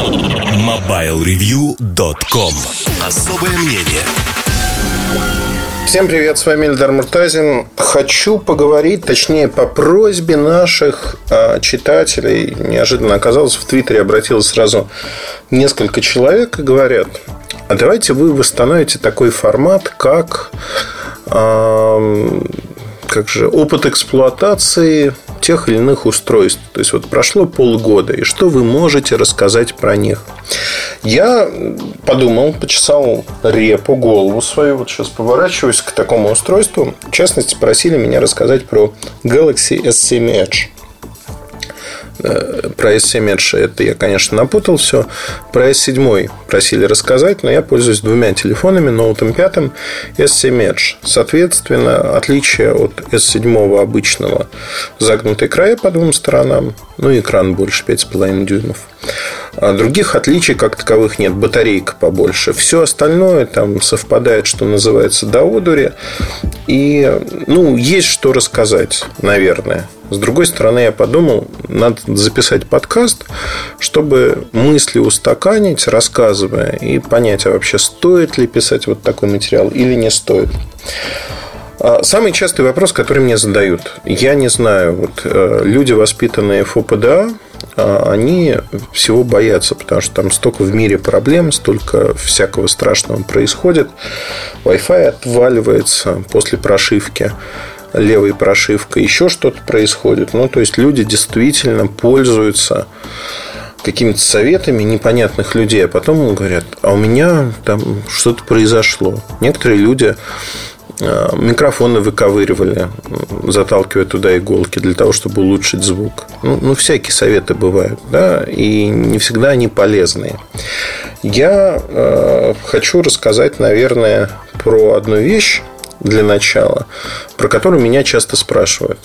MobileReview.com Особое мнение Всем привет, с вами Эльдар Муртазин. Хочу поговорить, точнее, по просьбе наших э, читателей. Неожиданно оказалось, в Твиттере обратилось сразу несколько человек и говорят, а давайте вы восстановите такой формат, как э, как же, опыт эксплуатации тех или иных устройств. То есть, вот прошло полгода, и что вы можете рассказать про них? Я подумал, почесал репу, голову свою. Вот сейчас поворачиваюсь к такому устройству. В частности, просили меня рассказать про Galaxy S7 Edge. Э, про S7 Edge это я, конечно, напутал все. Про S7 просили рассказать, но я пользуюсь двумя телефонами, ноутом 5 и S7 Edge. Соответственно, отличие от S7 обычного загнутые края по двум сторонам, ну и экран больше 5,5 дюймов. А других отличий как таковых нет. Батарейка побольше. Все остальное там совпадает, что называется, до одури. И, ну, есть что рассказать, наверное. С другой стороны, я подумал, надо записать подкаст, чтобы мысли устаканить, рассказывая, и понять, а вообще стоит ли писать вот такой материал или не стоит. А, самый частый вопрос, который мне задают. Я не знаю, вот э, люди, воспитанные ФОПДА, а, они всего боятся, потому что там столько в мире проблем, столько всякого страшного происходит. Wi-Fi отваливается после прошивки левой прошивкой, еще что-то происходит. Ну, то есть люди действительно пользуются какими-то советами непонятных людей, а потом говорят, а у меня там что-то произошло. Некоторые люди микрофоны выковыривали, заталкивая туда иголки для того, чтобы улучшить звук. Ну, ну всякие советы бывают, да, и не всегда они полезные. Я э, хочу рассказать, наверное, про одну вещь, для начала, про которую меня часто спрашивают.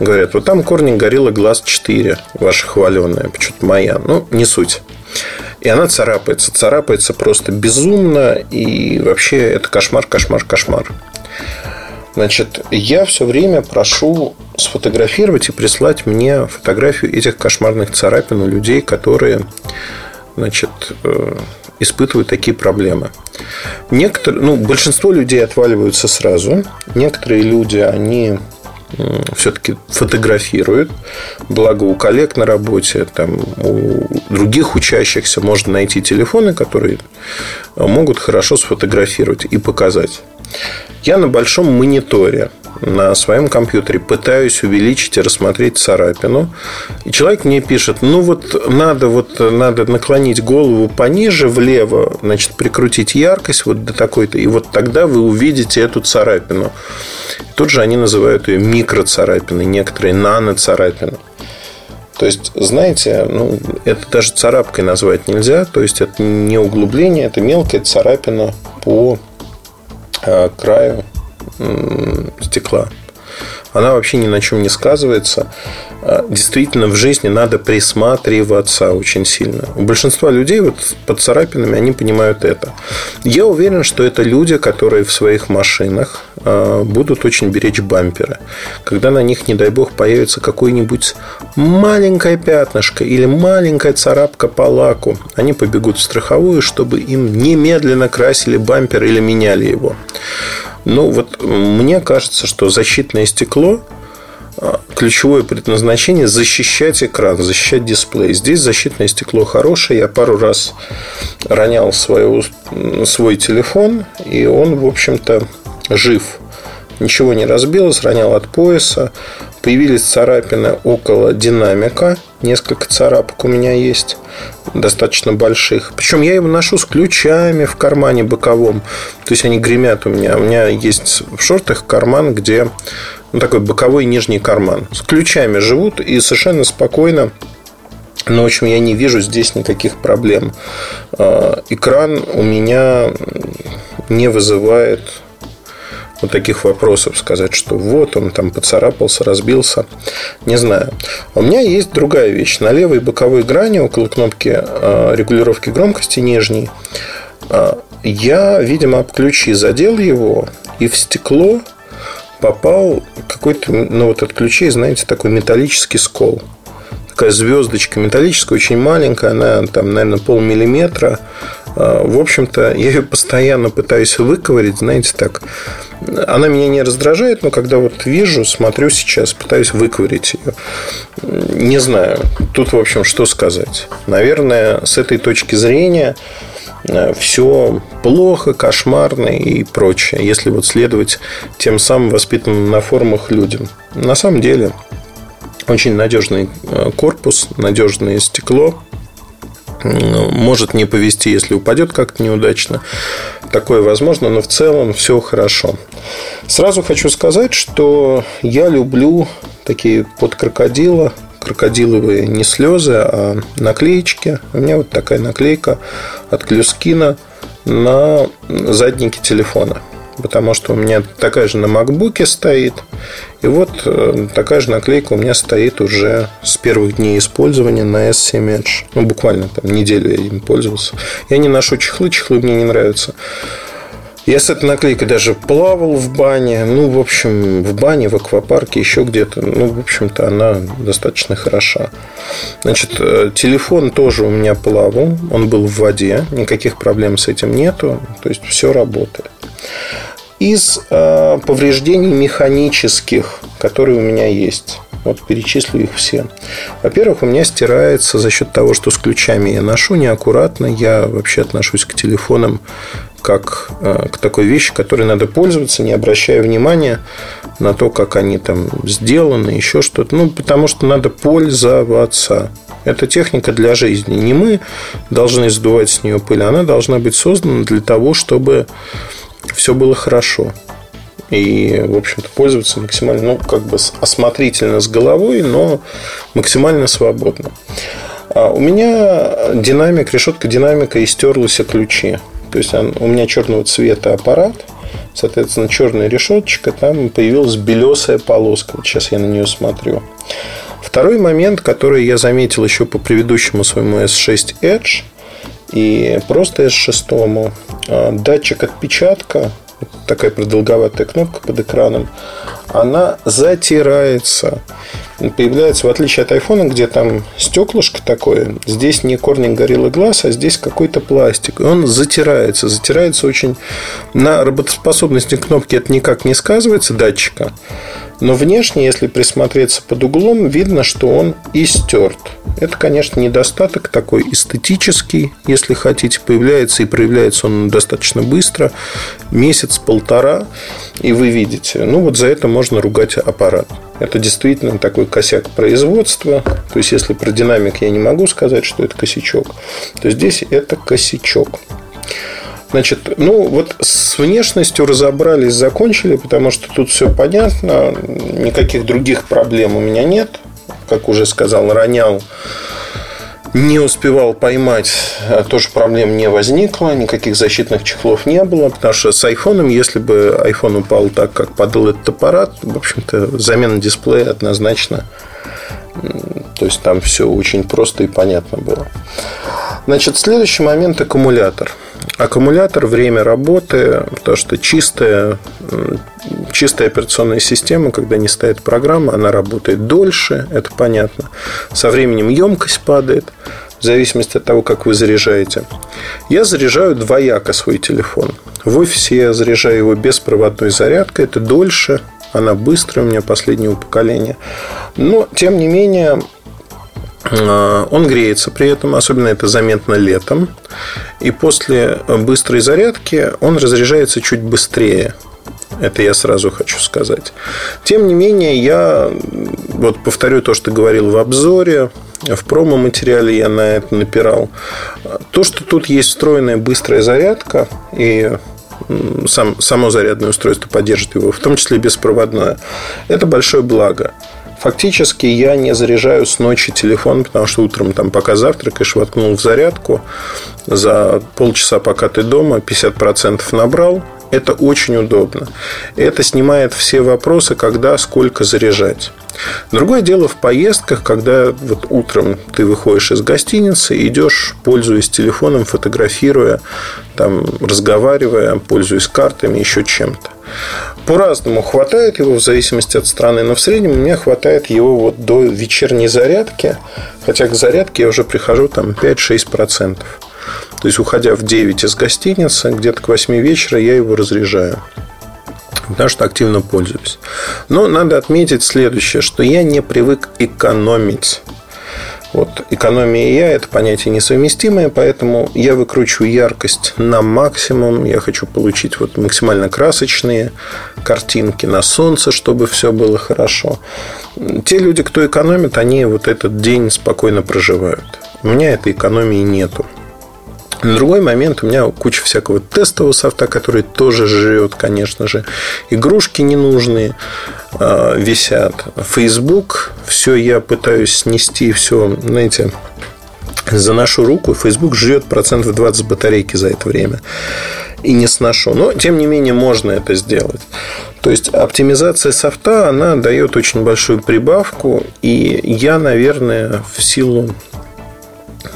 Говорят, вот там корни горилла глаз 4, ваша хваленая, почему-то моя. Ну, не суть. И она царапается. Царапается просто безумно. И вообще это кошмар, кошмар, кошмар. Значит, я все время прошу сфотографировать и прислать мне фотографию этих кошмарных царапин у людей, которые значит, э, испытывают такие проблемы. Некоторые, ну, большинство людей отваливаются сразу. Некоторые люди, они все-таки фотографируют. Благо у коллег на работе, там, у других учащихся можно найти телефоны, которые могут хорошо сфотографировать и показать. Я на большом мониторе на своем компьютере пытаюсь увеличить и рассмотреть царапину. И человек мне пишет, ну вот надо, вот надо наклонить голову пониже, влево, значит, прикрутить яркость вот до такой-то, и вот тогда вы увидите эту царапину. Тут же они называют ее микроцарапиной, некоторые наноцарапины. То есть, знаете, ну, это даже царапкой назвать нельзя. То есть, это не углубление, это мелкая царапина по э, краю стекла. Она вообще ни на чем не сказывается. А, действительно, в жизни надо присматриваться очень сильно. У большинства людей вот под царапинами они понимают это. Я уверен, что это люди, которые в своих машинах а, будут очень беречь бамперы. Когда на них, не дай бог, появится какое-нибудь маленькое пятнышко или маленькая царапка по лаку, они побегут в страховую, чтобы им немедленно красили бампер или меняли его. Ну, вот мне кажется, что защитное стекло а, ключевое предназначение защищать экран, защищать дисплей. Здесь защитное стекло хорошее. Я пару раз ронял свою, свой телефон, и он, в общем-то, жив. Ничего не разбилось, ронял от пояса. Появились царапины около динамика. Несколько царапок у меня есть, достаточно больших. Причем я его ношу с ключами в кармане боковом. То есть они гремят у меня. У меня есть в шортах карман, где ну, такой боковой нижний карман. С ключами живут и совершенно спокойно но, в общем, я не вижу здесь никаких проблем. А, экран у меня не вызывает вот таких вопросов, сказать, что вот он там поцарапался, разбился. Не знаю. У меня есть другая вещь. На левой боковой грани, около кнопки а, регулировки громкости нижней, а, я, видимо, об ключи задел его, и в стекло попал какой-то, ну вот от ключей, знаете, такой металлический скол. такая звездочка металлическая, очень маленькая, она там, наверное, полмиллиметра. А, в общем-то, я ее постоянно пытаюсь выковырить, знаете, так. Она меня не раздражает, но когда вот вижу, смотрю сейчас, пытаюсь выковырить ее. Не знаю. Тут, в общем, что сказать. Наверное, с этой точки зрения э, все плохо, кошмарно и прочее, если вот следовать тем самым воспитанным на форумах людям. На самом деле, очень надежный э, корпус, надежное стекло, может не повести, если упадет как-то неудачно. Такое возможно, но в целом все хорошо. Сразу хочу сказать, что я люблю такие под крокодила, крокодиловые не слезы, а наклеечки. У меня вот такая наклейка от Клюскина на заднике телефона потому что у меня такая же на макбуке стоит. И вот э, такая же наклейка у меня стоит уже с первых дней использования на S7 Edge. Ну, буквально там неделю я им пользовался. Я не ношу чехлы, чехлы мне не нравятся. Я с этой наклейкой даже плавал в бане. Ну, в общем, в бане, в аквапарке, еще где-то. Ну, в общем-то, она достаточно хороша. Значит, э, телефон тоже у меня плавал. Он был в воде. Никаких проблем с этим нету. То есть, все работает. Из э, повреждений механических, которые у меня есть. Вот перечислю их все. Во-первых, у меня стирается за счет того, что с ключами я ношу неаккуратно. Я вообще отношусь к телефонам как э, к такой вещи, которой надо пользоваться, не обращая внимания на то, как они там сделаны, еще что-то. Ну, потому что надо пользоваться. Это техника для жизни. Не мы должны сдувать с нее пыль, она должна быть создана для того, чтобы все было хорошо. И, в общем-то, пользоваться максимально, ну, как бы осмотрительно с головой, но максимально свободно. А у меня динамик, решетка динамика и стерлась ключи. То есть у меня черного цвета аппарат, соответственно, черная решеточка, там появилась белесая полоска. Вот сейчас я на нее смотрю. Второй момент, который я заметил еще по предыдущему своему S6 Edge и просто S6, а, датчик отпечатка, такая продолговатая кнопка под экраном, она затирается. Появляется, в отличие от айфона, где там стеклышко такое, здесь не корник гориллы глаз, а здесь какой-то пластик. И он затирается. Затирается очень... На работоспособности кнопки это никак не сказывается, датчика. Но внешне, если присмотреться под углом, видно, что он истерт. Это, конечно, недостаток такой эстетический, если хотите, появляется и проявляется он достаточно быстро, месяц-полтора, и вы видите. Ну, вот за это можно ругать аппарат. Это действительно такой косяк производства. То есть, если про динамик я не могу сказать, что это косячок, то здесь это косячок. Значит, ну вот с внешностью разобрались, закончили, потому что тут все понятно, никаких других проблем у меня нет. Как уже сказал, ронял, не успевал поймать, а тоже проблем не возникло, никаких защитных чехлов не было, потому что с айфоном, если бы iPhone упал так, как падал этот аппарат, в общем-то, замена дисплея однозначно то есть там все очень просто и понятно было. Значит, следующий момент аккумулятор. Аккумулятор, время работы, потому что чистая, чистая операционная система, когда не стоит программа, она работает дольше, это понятно. Со временем емкость падает, в зависимости от того, как вы заряжаете. Я заряжаю двояко свой телефон. В офисе я заряжаю его беспроводной зарядкой, это дольше, она быстрая у меня последнего поколения. Но, тем не менее, он греется при этом, особенно это заметно летом. И после быстрой зарядки он разряжается чуть быстрее. Это я сразу хочу сказать. Тем не менее, я вот повторю то, что говорил в обзоре. В промо-материале я на это напирал. То, что тут есть встроенная быстрая зарядка и сам, само зарядное устройство поддержит его, в том числе беспроводное. Это большое благо. Фактически я не заряжаю с ночи телефон, потому что утром, там, пока завтракаешь, воткнул в зарядку, за полчаса, пока ты дома, 50% набрал, это очень удобно. Это снимает все вопросы, когда, сколько заряжать. Другое дело в поездках, когда вот утром ты выходишь из гостиницы, идешь, пользуясь телефоном, фотографируя, там, разговаривая, пользуясь картами, еще чем-то. По-разному хватает его в зависимости от страны, но в среднем меня хватает его вот до вечерней зарядки, хотя к зарядке я уже прихожу там 5-6%. То есть, уходя в 9 из гостиницы, где-то к 8 вечера я его разряжаю потому что активно пользуюсь. Но надо отметить следующее, что я не привык экономить. Вот экономия и я – это понятие несовместимое, поэтому я выкручиваю яркость на максимум. Я хочу получить вот максимально красочные картинки на солнце, чтобы все было хорошо. Те люди, кто экономит, они вот этот день спокойно проживают. У меня этой экономии нету. Другой момент у меня куча всякого тестового софта, который тоже жрет, конечно же. Игрушки ненужные э, висят. Facebook, все я пытаюсь снести, все, знаете, заношу руку, Facebook жрет процентов 20 батарейки за это время. И не сношу. Но, тем не менее, можно это сделать. То есть, оптимизация софта, она дает очень большую прибавку. И я, наверное, в силу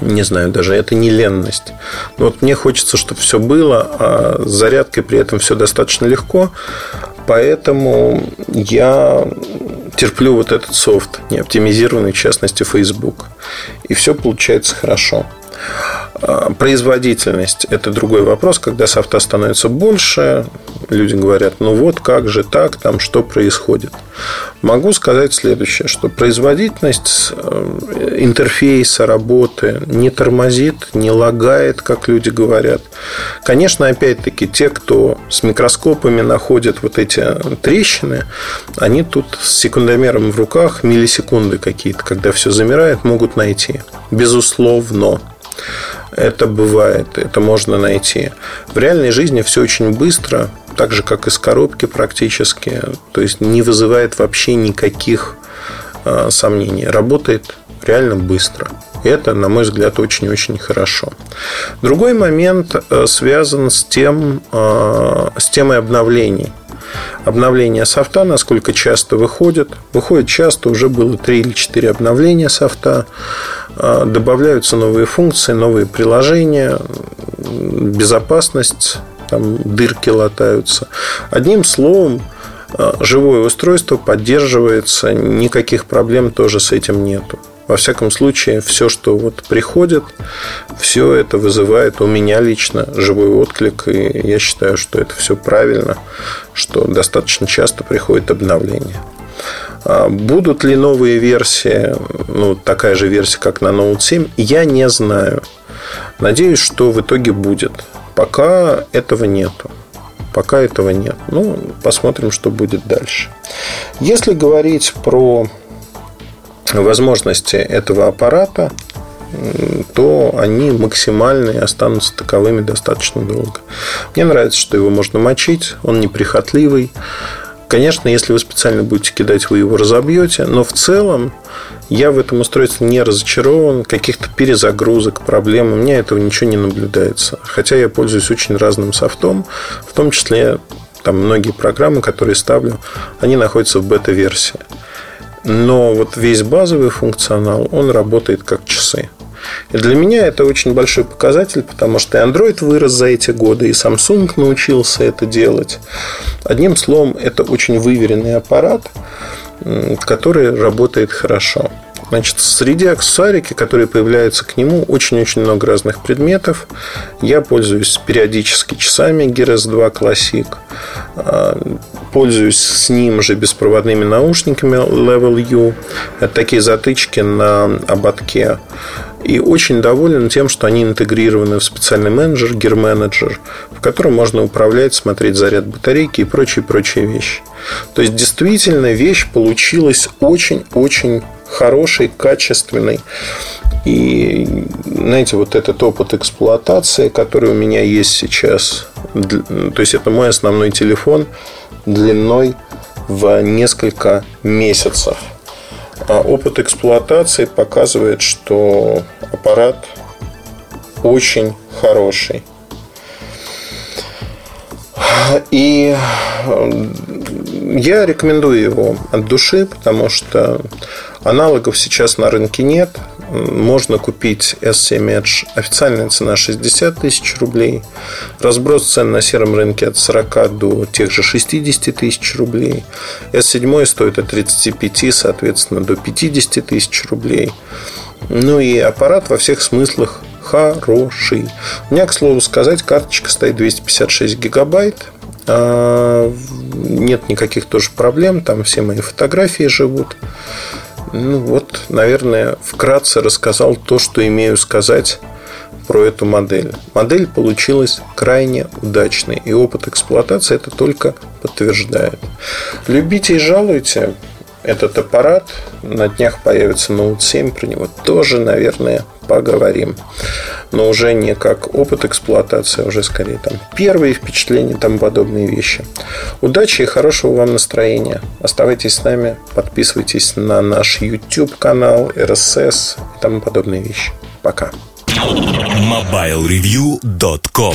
не знаю, даже это не ленность. Но вот мне хочется, чтобы все было, а с зарядкой при этом все достаточно легко. Поэтому я терплю вот этот софт, не оптимизированный, в частности, Facebook. И все получается хорошо. А, производительность – это другой вопрос. Когда софта становится больше, люди говорят, ну вот как же так, там что происходит. Могу сказать следующее, что производительность э, интерфейса работы не тормозит, не лагает, как люди говорят. Конечно, опять-таки, те, кто с микроскопами находят вот эти трещины, они тут с секундомером в руках миллисекунды какие-то, когда все замирает, могут найти. Безусловно. Это бывает, это можно найти. В реальной жизни все очень быстро, так же, как и с коробки практически. То есть не вызывает вообще никаких э, сомнений. Работает реально быстро. Это, на мой взгляд, очень-очень хорошо. Другой момент э, связан с, тем, э, с темой обновлений. Обновление софта, насколько часто выходит. Выходит часто, уже было 3 или 4 обновления софта. А, добавляются новые функции, новые приложения, безопасность, там дырки латаются. Одним словом, а, живое устройство поддерживается, никаких проблем тоже с этим нету. Во всяком случае, все, что вот приходит, все это вызывает у меня лично живой отклик. И я считаю, что это все правильно, что достаточно часто приходит обновление. А будут ли новые версии, ну, такая же версия, как на Note 7, я не знаю. Надеюсь, что в итоге будет. Пока этого нету. Пока этого нет. Ну, посмотрим, что будет дальше. Если говорить про возможности этого аппарата, то они максимальные останутся таковыми достаточно долго. Мне нравится, что его можно мочить, он неприхотливый. Конечно, если вы специально будете кидать, вы его разобьете, но в целом я в этом устройстве не разочарован, каких-то перезагрузок, проблем, у меня этого ничего не наблюдается. Хотя я пользуюсь очень разным софтом, в том числе там многие программы, которые ставлю, они находятся в бета-версии. Но вот весь базовый функционал, он работает как часы. И для меня это очень большой показатель, потому что и Android вырос за эти годы, и Samsung научился это делать. Одним словом, это очень выверенный аппарат, который работает хорошо. Значит, среди аксессуарики, которые появляются к нему, очень-очень много разных предметов. Я пользуюсь периодически часами Gears 2 Classic. А, пользуюсь с ним же беспроводными наушниками Level U. Это такие затычки на ободке. И очень доволен тем, что они интегрированы в специальный менеджер, Gear Manager, в котором можно управлять, смотреть заряд батарейки и прочие-прочие вещи. То есть, действительно, вещь получилась очень-очень хороший, качественный. И, знаете, вот этот опыт эксплуатации, который у меня есть сейчас, то есть это мой основной телефон длиной в несколько месяцев. А опыт эксплуатации показывает, что аппарат очень хороший. И я рекомендую его от души, потому что аналогов сейчас на рынке нет. можно купить S7 Edge. Официальная цена 60 тысяч рублей. Разброс цен на сером рынке от 40 до тех же 60 тысяч рублей. S7 стоит от 35, соответственно, до 50 тысяч рублей. Ну и аппарат во всех смыслах хороший. У меня, к слову сказать, карточка стоит 256 гигабайт. А, нет никаких тоже проблем. Там все мои фотографии живут. Ну вот, наверное, вкратце рассказал то, что имею сказать про эту модель. Модель получилась крайне удачной, и опыт эксплуатации это только подтверждает. Любите и жалуйте этот аппарат. На днях появится Note 7, про него тоже, наверное, поговорим. Но уже не как опыт эксплуатации, а уже скорее там первые впечатления, там подобные вещи. Удачи и хорошего вам настроения. Оставайтесь с нами, подписывайтесь на наш YouTube канал, RSS и тому подобные вещи. Пока. MobileReview.com